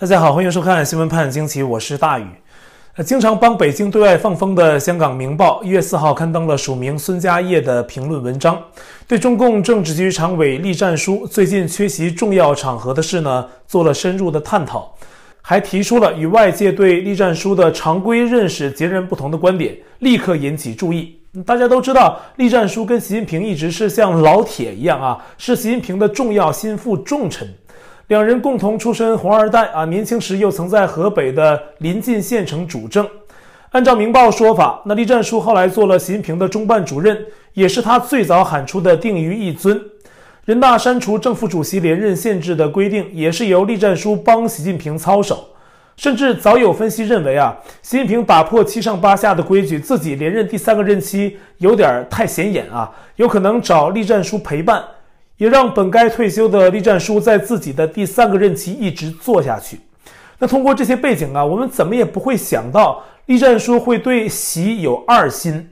大家好，欢迎收看《新闻判惊奇》，我是大宇。经常帮北京对外放风的香港《明报》一月四号刊登了署名孙家业的评论文章，对中共政治局常委栗战书最近缺席重要场合的事呢，做了深入的探讨，还提出了与外界对栗战书的常规认识截然不同的观点，立刻引起注意。大家都知道，栗战书跟习近平一直是像老铁一样啊，是习近平的重要心腹重臣。两人共同出身红二代啊，年轻时又曾在河北的临近县城主政。按照《明报》说法，那栗战书后来做了习近平的中办主任，也是他最早喊出的“定于一尊”。人大删除正副主席连任限制的规定，也是由栗战书帮习近平操守。甚至早有分析认为啊，习近平打破七上八下的规矩，自己连任第三个任期有点太显眼啊，有可能找栗战书陪伴。也让本该退休的栗战书在自己的第三个任期一直做下去。那通过这些背景啊，我们怎么也不会想到栗战书会对习有二心。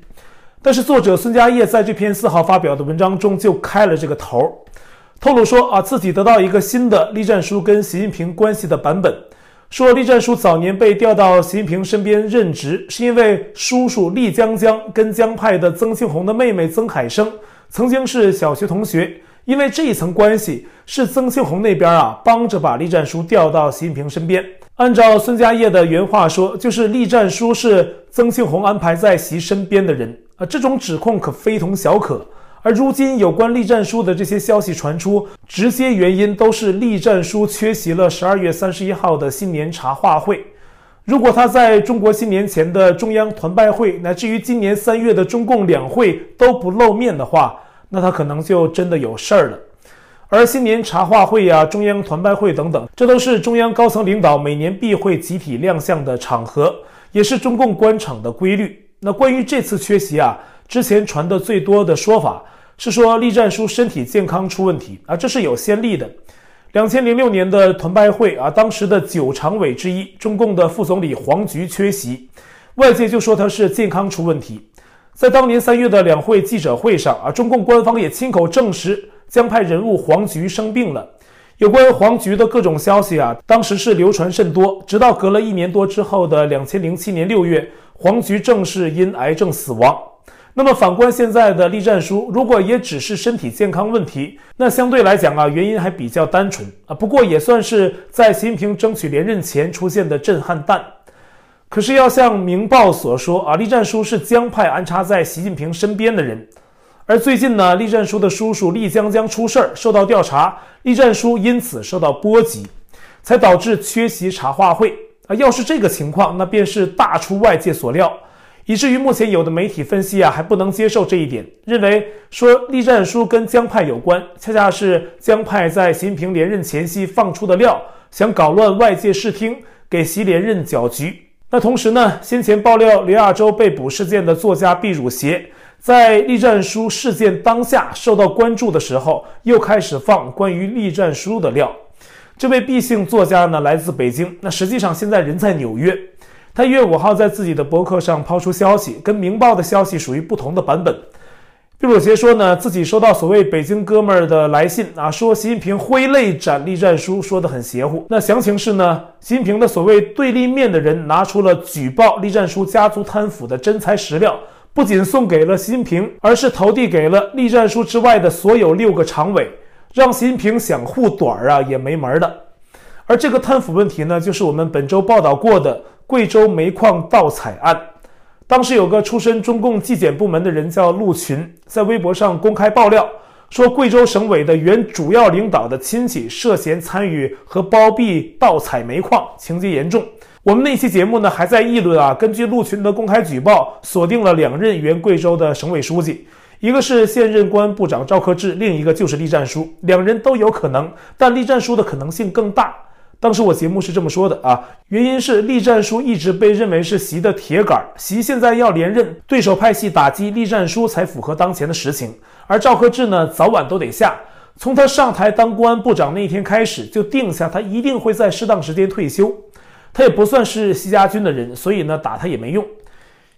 但是作者孙家业在这篇四号发表的文章中就开了这个头，透露说啊，自己得到一个新的栗战书跟习近平关系的版本，说栗战书早年被调到习近平身边任职，是因为叔叔栗江江跟江派的曾庆红的妹妹曾海生曾经是小学同学。因为这一层关系是曾庆红那边啊帮着把栗战书调到习近平身边。按照孙家业的原话说，就是栗战书是曾庆红安排在习身边的人啊。这种指控可非同小可。而如今有关栗战书的这些消息传出，直接原因都是栗战书缺席了十二月三十一号的新年茶话会。如果他在中国新年前的中央团拜会，乃至于今年三月的中共两会都不露面的话，那他可能就真的有事儿了，而新年茶话会呀、中央团拜会等等，这都是中央高层领导每年必会集体亮相的场合，也是中共官场的规律。那关于这次缺席啊，之前传的最多的说法是说栗战书身体健康出问题啊，这是有先例的。两千零六年的团拜会啊，当时的九常委之一中共的副总理黄菊缺席，外界就说他是健康出问题。在当年三月的两会记者会上啊，中共官方也亲口证实江派人物黄菊生病了。有关黄菊的各种消息啊，当时是流传甚多，直到隔了一年多之后的两千零七年六月，黄菊正式因癌症死亡。那么反观现在的栗战书，如果也只是身体健康问题，那相对来讲啊，原因还比较单纯啊。不过也算是在习近平争取连任前出现的震撼弹。可是要像《明报》所说啊，栗战书是江派安插在习近平身边的人，而最近呢，栗战书的叔叔栗江江出事儿，受到调查，栗战书因此受到波及，才导致缺席茶话会啊。要是这个情况，那便是大出外界所料，以至于目前有的媒体分析啊，还不能接受这一点，认为说栗战书跟江派有关，恰恰是江派在习近平连任前夕放出的料，想搞乱外界视听，给习连任搅局。那同时呢，先前爆料刘亚洲被捕事件的作家毕汝协，在栗战书事件当下受到关注的时候，又开始放关于栗战书的料。这位毕姓作家呢，来自北京，那实际上现在人在纽约。他一月五号在自己的博客上抛出消息，跟《明报》的消息属于不同的版本。毕鲁杰说呢，自己收到所谓北京哥们儿的来信啊，说习近平挥泪斩栗战书，说得很邪乎。那详情是呢，习近平的所谓对立面的人拿出了举报栗战书家族贪腐的真材实料，不仅送给了习近平，而是投递给了栗战书之外的所有六个常委，让习近平想护短儿啊也没门的。而这个贪腐问题呢，就是我们本周报道过的贵州煤矿盗采案。当时有个出身中共纪检部门的人叫陆群，在微博上公开爆料说，贵州省委的原主要领导的亲戚涉嫌参与和包庇盗采煤矿，情节严重。我们那期节目呢还在议论啊，根据陆群的公开举报，锁定了两任原贵州的省委书记，一个是现任公安部长赵克志，另一个就是栗战书，两人都有可能，但栗战书的可能性更大。当时我节目是这么说的啊，原因是栗战书一直被认为是习的铁杆，习现在要连任，对手派系打击栗战书才符合当前的实情。而赵克志呢，早晚都得下。从他上台当公安部长那一天开始，就定下他一定会在适当时间退休。他也不算是习家军的人，所以呢，打他也没用。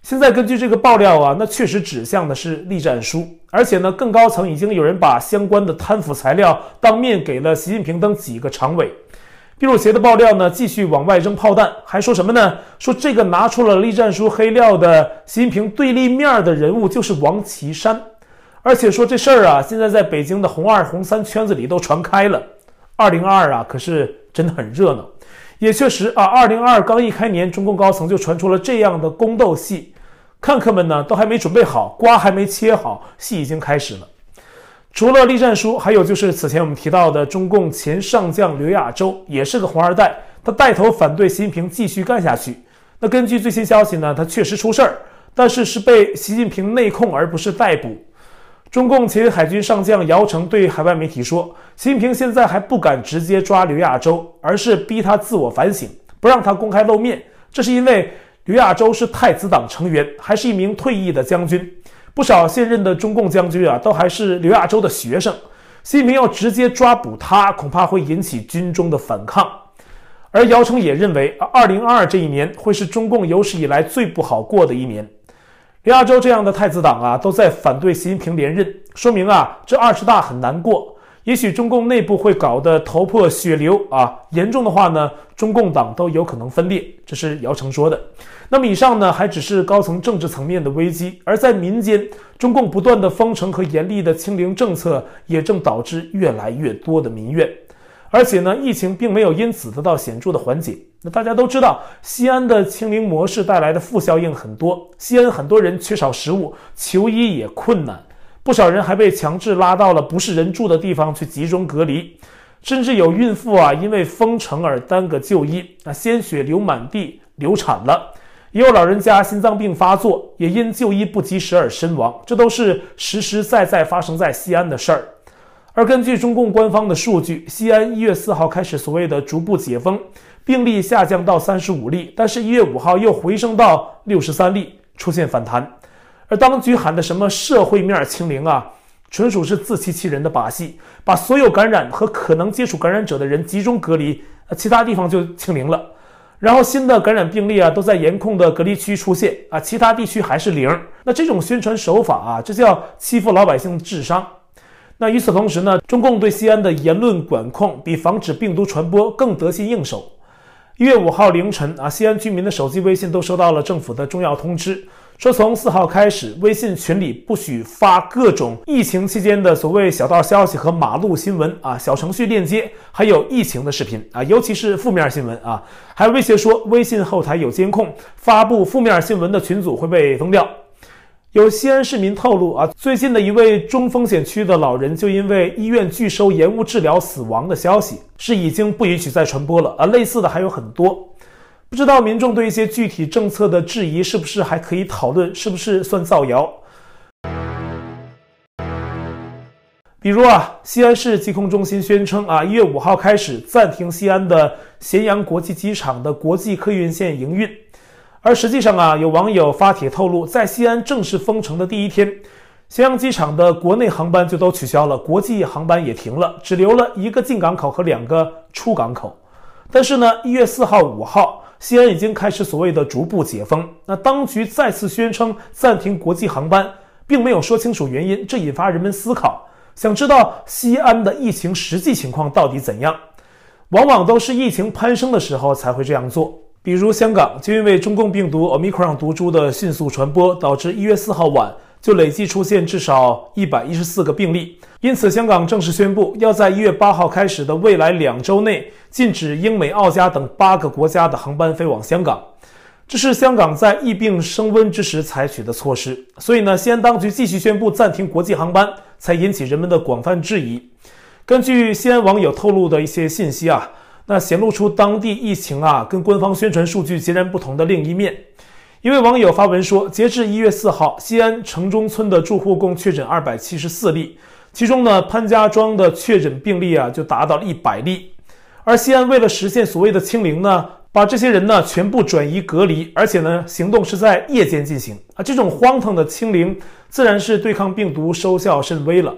现在根据这个爆料啊，那确实指向的是栗战书，而且呢，更高层已经有人把相关的贪腐材料当面给了习近平等几个常委。秘鲁协的爆料呢，继续往外扔炮弹，还说什么呢？说这个拿出了栗战书黑料的习近平对立面的人物就是王岐山，而且说这事儿啊，现在在北京的红二、红三圈子里都传开了。二零二二啊，可是真的很热闹，也确实啊，二零二二刚一开年，中共高层就传出了这样的宫斗戏，看客们呢都还没准备好，瓜还没切好，戏已经开始了。除了栗战书，还有就是此前我们提到的中共前上将刘亚洲，也是个红二代。他带头反对习近平继续干下去。那根据最新消息呢，他确实出事儿，但是是被习近平内控，而不是逮捕。中共前海军上将姚成对海外媒体说，习近平现在还不敢直接抓刘亚洲，而是逼他自我反省，不让他公开露面。这是因为刘亚洲是太子党成员，还是一名退役的将军。不少现任的中共将军啊，都还是刘亚洲的学生。习近平要直接抓捕他，恐怕会引起军中的反抗。而姚成也认为，二零二二这一年会是中共有史以来最不好过的一年。刘亚洲这样的太子党啊，都在反对习近平连任，说明啊，这二十大很难过。也许中共内部会搞得头破血流啊，严重的话呢，中共党都有可能分裂。这是姚成说的。那么以上呢，还只是高层政治层面的危机，而在民间，中共不断的封城和严厉的清零政策，也正导致越来越多的民怨。而且呢，疫情并没有因此得到显著的缓解。那大家都知道，西安的清零模式带来的负效应很多，西安很多人缺少食物，求医也困难。不少人还被强制拉到了不是人住的地方去集中隔离，甚至有孕妇啊因为封城而耽搁就医，啊鲜血流满地流产了，也有老人家心脏病发作，也因就医不及时而身亡，这都是实实在在发生在西安的事儿。而根据中共官方的数据，西安一月四号开始所谓的逐步解封，病例下降到三十五例，但是一月五号又回升到六十三例，出现反弹。而当局喊的什么社会面清零啊，纯属是自欺欺人的把戏，把所有感染和可能接触感染者的人集中隔离，其他地方就清零了。然后新的感染病例啊都在严控的隔离区出现啊，其他地区还是零。那这种宣传手法啊，这叫欺负老百姓的智商。那与此同时呢，中共对西安的言论管控比防止病毒传播更得心应手。一月五号凌晨啊，西安居民的手机微信都收到了政府的重要通知。说从四号开始，微信群里不许发各种疫情期间的所谓小道消息和马路新闻啊、小程序链接，还有疫情的视频啊，尤其是负面新闻啊，还威胁说微信后台有监控，发布负面新闻的群组会被封掉。有西安市民透露啊，最近的一位中风险区的老人就因为医院拒收延误治疗死亡的消息，是已经不允许再传播了啊，类似的还有很多。不知道民众对一些具体政策的质疑是不是还可以讨论？是不是算造谣？比如啊，西安市疾控中心宣称啊，一月五号开始暂停西安的咸阳国际机场的国际客运线营运，而实际上啊，有网友发帖透露，在西安正式封城的第一天，咸阳机场的国内航班就都取消了，国际航班也停了，只留了一个进港口和两个出港口。但是呢，一月四号、五号。西安已经开始所谓的逐步解封，那当局再次宣称暂停国际航班，并没有说清楚原因，这引发人们思考，想知道西安的疫情实际情况到底怎样？往往都是疫情攀升的时候才会这样做，比如香港就因为中共病毒 Omicron 毒株的迅速传播，导致一月四号晚。就累计出现至少一百一十四个病例，因此香港正式宣布，要在一月八号开始的未来两周内禁止英美澳加等八个国家的航班飞往香港。这是香港在疫病升温之时采取的措施。所以呢，西安当局继续宣布暂停国际航班，才引起人们的广泛质疑。根据西安网友透露的一些信息啊，那显露出当地疫情啊跟官方宣传数据截然不同的另一面。一位网友发文说，截至一月四号，西安城中村的住户共确诊二百七十四例，其中呢，潘家庄的确诊病例啊就达到了一百例。而西安为了实现所谓的清零呢，把这些人呢全部转移隔离，而且呢，行动是在夜间进行啊。这种荒唐的清零，自然是对抗病毒收效甚微了。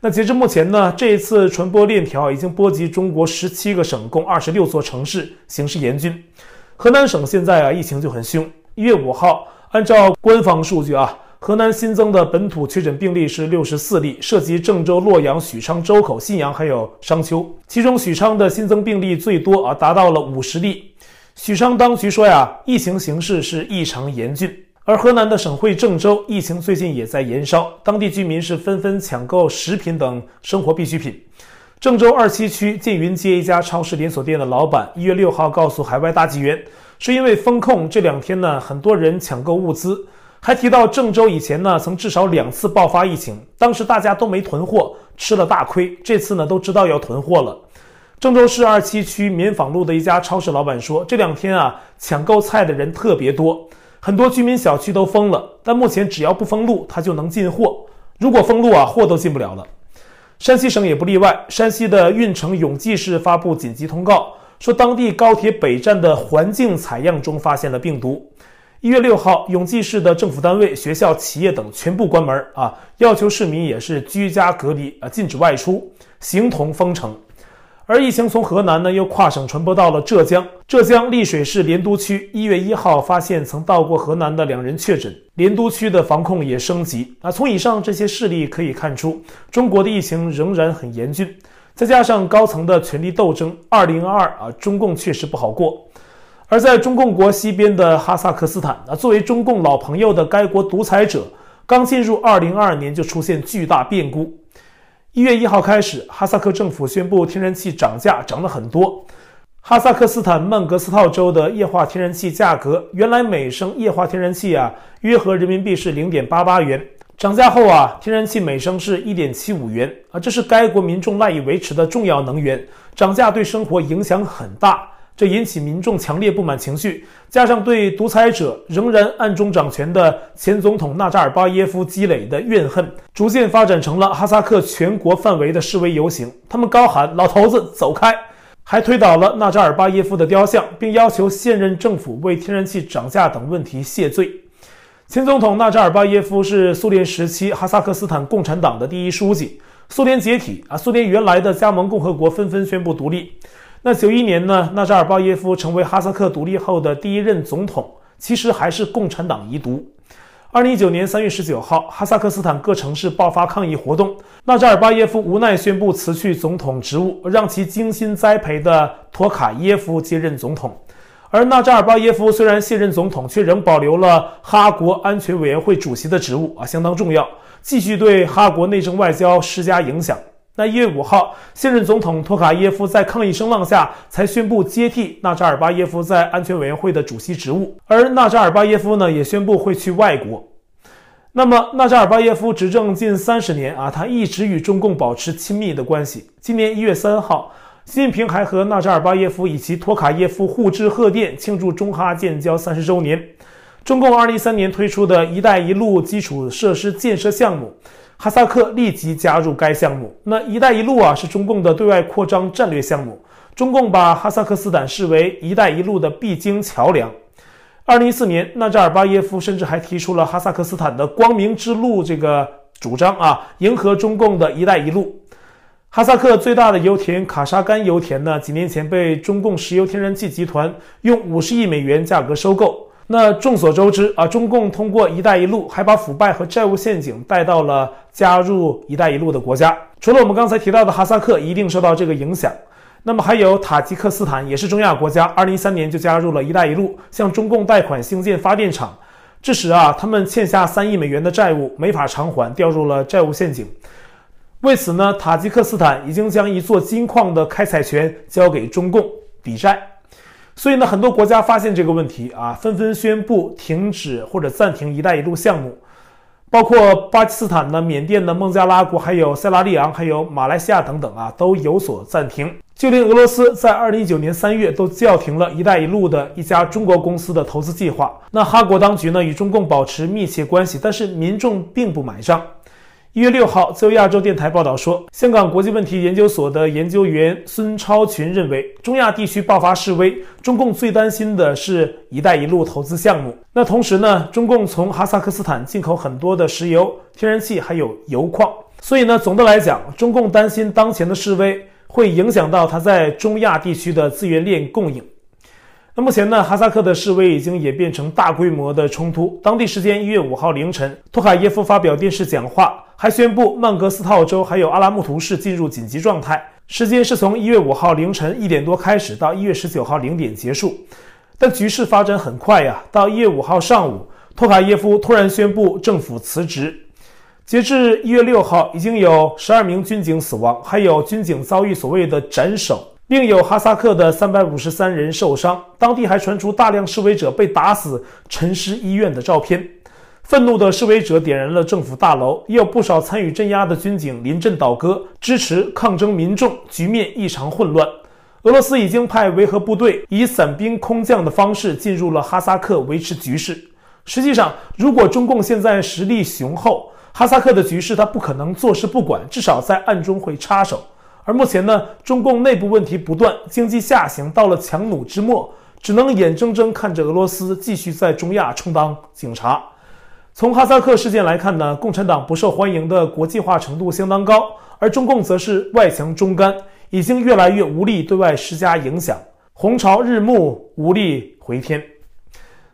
那截至目前呢，这一次传播链条已经波及中国十七个省，共二十六座城市，形势严峻。河南省现在啊疫情就很凶。一月五号，按照官方数据啊，河南新增的本土确诊病例是六十四例，涉及郑州、洛阳、许昌、周口、信阳还有商丘。其中许昌的新增病例最多啊，达到了五十例。许昌当局说呀，疫情形势是异常严峻。而河南的省会郑州疫情最近也在延烧，当地居民是纷纷抢购食品等生活必需品。郑州二七区建云街一家超市连锁店的老板一月六号告诉海外大纪元，是因为封控这两天呢，很多人抢购物资，还提到郑州以前呢曾至少两次爆发疫情，当时大家都没囤货，吃了大亏。这次呢都知道要囤货了。郑州市二七区棉纺路的一家超市老板说，这两天啊抢购菜的人特别多。很多居民小区都封了，但目前只要不封路，他就能进货。如果封路啊，货都进不了了。山西省也不例外，山西的运城永济市发布紧急通告，说当地高铁北站的环境采样中发现了病毒。一月六号，永济市的政府单位、学校、企业等全部关门啊，要求市民也是居家隔离啊，禁止外出，形同封城。而疫情从河南呢，又跨省传播到了浙江。浙江丽水市莲都区一月一号发现曾到过河南的两人确诊，莲都区的防控也升级。啊，从以上这些事例可以看出，中国的疫情仍然很严峻。再加上高层的权力斗争，二零二二啊，中共确实不好过。而在中共国西边的哈萨克斯坦啊，作为中共老朋友的该国独裁者，刚进入二零二二年就出现巨大变故。一月一号开始，哈萨克政府宣布天然气涨价，涨了很多。哈萨克斯坦曼格斯套州的液化天然气价格，原来每升液化天然气啊，约合人民币是零点八八元，涨价后啊，天然气每升是一点七五元啊，这是该国民众赖以维持的重要能源，涨价对生活影响很大。这引起民众强烈不满情绪，加上对独裁者仍然暗中掌权的前总统纳扎尔巴耶夫积累的怨恨，逐渐发展成了哈萨克全国范围的示威游行。他们高喊“老头子走开”，还推倒了纳扎尔巴耶夫的雕像，并要求现任政府为天然气涨价等问题谢罪。前总统纳扎尔巴耶夫是苏联时期哈萨克斯坦共产党的第一书记。苏联解体啊，苏联原来的加盟共和国纷纷宣布独立。那九一年呢，纳扎尔巴耶夫成为哈萨克独立后的第一任总统，其实还是共产党遗毒。二零一九年三月十九号，哈萨克斯坦各城市爆发抗议活动，纳扎尔巴耶夫无奈宣布辞去总统职务，让其精心栽培的托卡耶夫接任总统。而纳扎尔巴耶夫虽然卸任总统，却仍保留了哈国安全委员会主席的职务啊，相当重要，继续对哈国内政外交施加影响。那一月五号，现任总统托卡耶夫在抗议声浪下才宣布接替纳扎尔巴耶夫在安全委员会的主席职务，而纳扎尔巴耶夫呢也宣布会去外国。那么，纳扎尔巴耶夫执政近三十年啊，他一直与中共保持亲密的关系。今年一月三号，习近平还和纳扎尔巴耶夫以及托卡耶夫互致贺电，庆祝中哈建交三十周年。中共二零一三年推出的一带一路基础设施建设项目。哈萨克立即加入该项目。那“一带一路”啊，是中共的对外扩张战略项目。中共把哈萨克斯坦视为“一带一路”的必经桥梁。二零一四年，纳扎尔巴耶夫甚至还提出了哈萨克斯坦的“光明之路”这个主张啊，迎合中共的一带一路。哈萨克最大的油田卡沙干油田呢，几年前被中共石油天然气集团用五十亿美元价格收购。那众所周知啊，中共通过“一带一路”还把腐败和债务陷阱带到了加入“一带一路”的国家。除了我们刚才提到的哈萨克一定受到这个影响，那么还有塔吉克斯坦也是中亚国家，二零一三年就加入了一带一路，向中共贷款兴建发电厂，致使啊他们欠下三亿美元的债务没法偿还，掉入了债务陷阱。为此呢，塔吉克斯坦已经将一座金矿的开采权交给中共抵债。所以呢，很多国家发现这个问题啊，纷纷宣布停止或者暂停“一带一路”项目，包括巴基斯坦呢、缅甸的孟加拉国，还有塞拉利昂，还有马来西亚等等啊，都有所暂停。就连俄罗斯在二零一九年三月都叫停了“一带一路”的一家中国公司的投资计划。那哈国当局呢，与中共保持密切关系，但是民众并不买账。一月六号，自由亚洲电台报道说，香港国际问题研究所的研究员孙超群认为，中亚地区爆发示威，中共最担心的是“一带一路”投资项目。那同时呢，中共从哈萨克斯坦进口很多的石油、天然气，还有油矿。所以呢，总的来讲，中共担心当前的示威会影响到它在中亚地区的资源链供应。那目前呢，哈萨克的示威已经演变成大规模的冲突。当地时间一月五号凌晨，托卡耶夫发表电视讲话，还宣布曼格斯套州还有阿拉木图市进入紧急状态，时间是从一月五号凌晨一点多开始，到一月十九号零点结束。但局势发展很快呀，到一月五号上午，托卡耶夫突然宣布政府辞职。截至一月六号，已经有十二名军警死亡，还有军警遭遇所谓的斩首。另有哈萨克的三百五十三人受伤，当地还传出大量示威者被打死、沉尸医院的照片。愤怒的示威者点燃了政府大楼，也有不少参与镇压的军警临阵倒戈，支持抗争民众。局面异常混乱。俄罗斯已经派维和部队以散兵空降的方式进入了哈萨克维持局势。实际上，如果中共现在实力雄厚，哈萨克的局势他不可能坐视不管，至少在暗中会插手。而目前呢，中共内部问题不断，经济下行到了强弩之末，只能眼睁睁看着俄罗斯继续在中亚充当警察。从哈萨克事件来看呢，共产党不受欢迎的国际化程度相当高，而中共则是外强中干，已经越来越无力对外施加影响，红潮日暮，无力回天。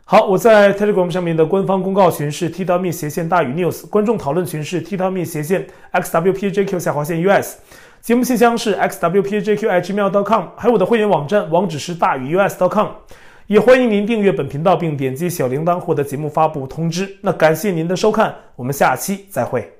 好，我在 Telegram 上面的官方公告群是 t.me 斜线大于 news，观众讨论群是 t.me 斜线 xwpjq 下划线 us。节目信箱是 xwpjq@gmail.com，还有我的会员网站网址是大于 us.com，也欢迎您订阅本频道并点击小铃铛获得节目发布通知。那感谢您的收看，我们下期再会。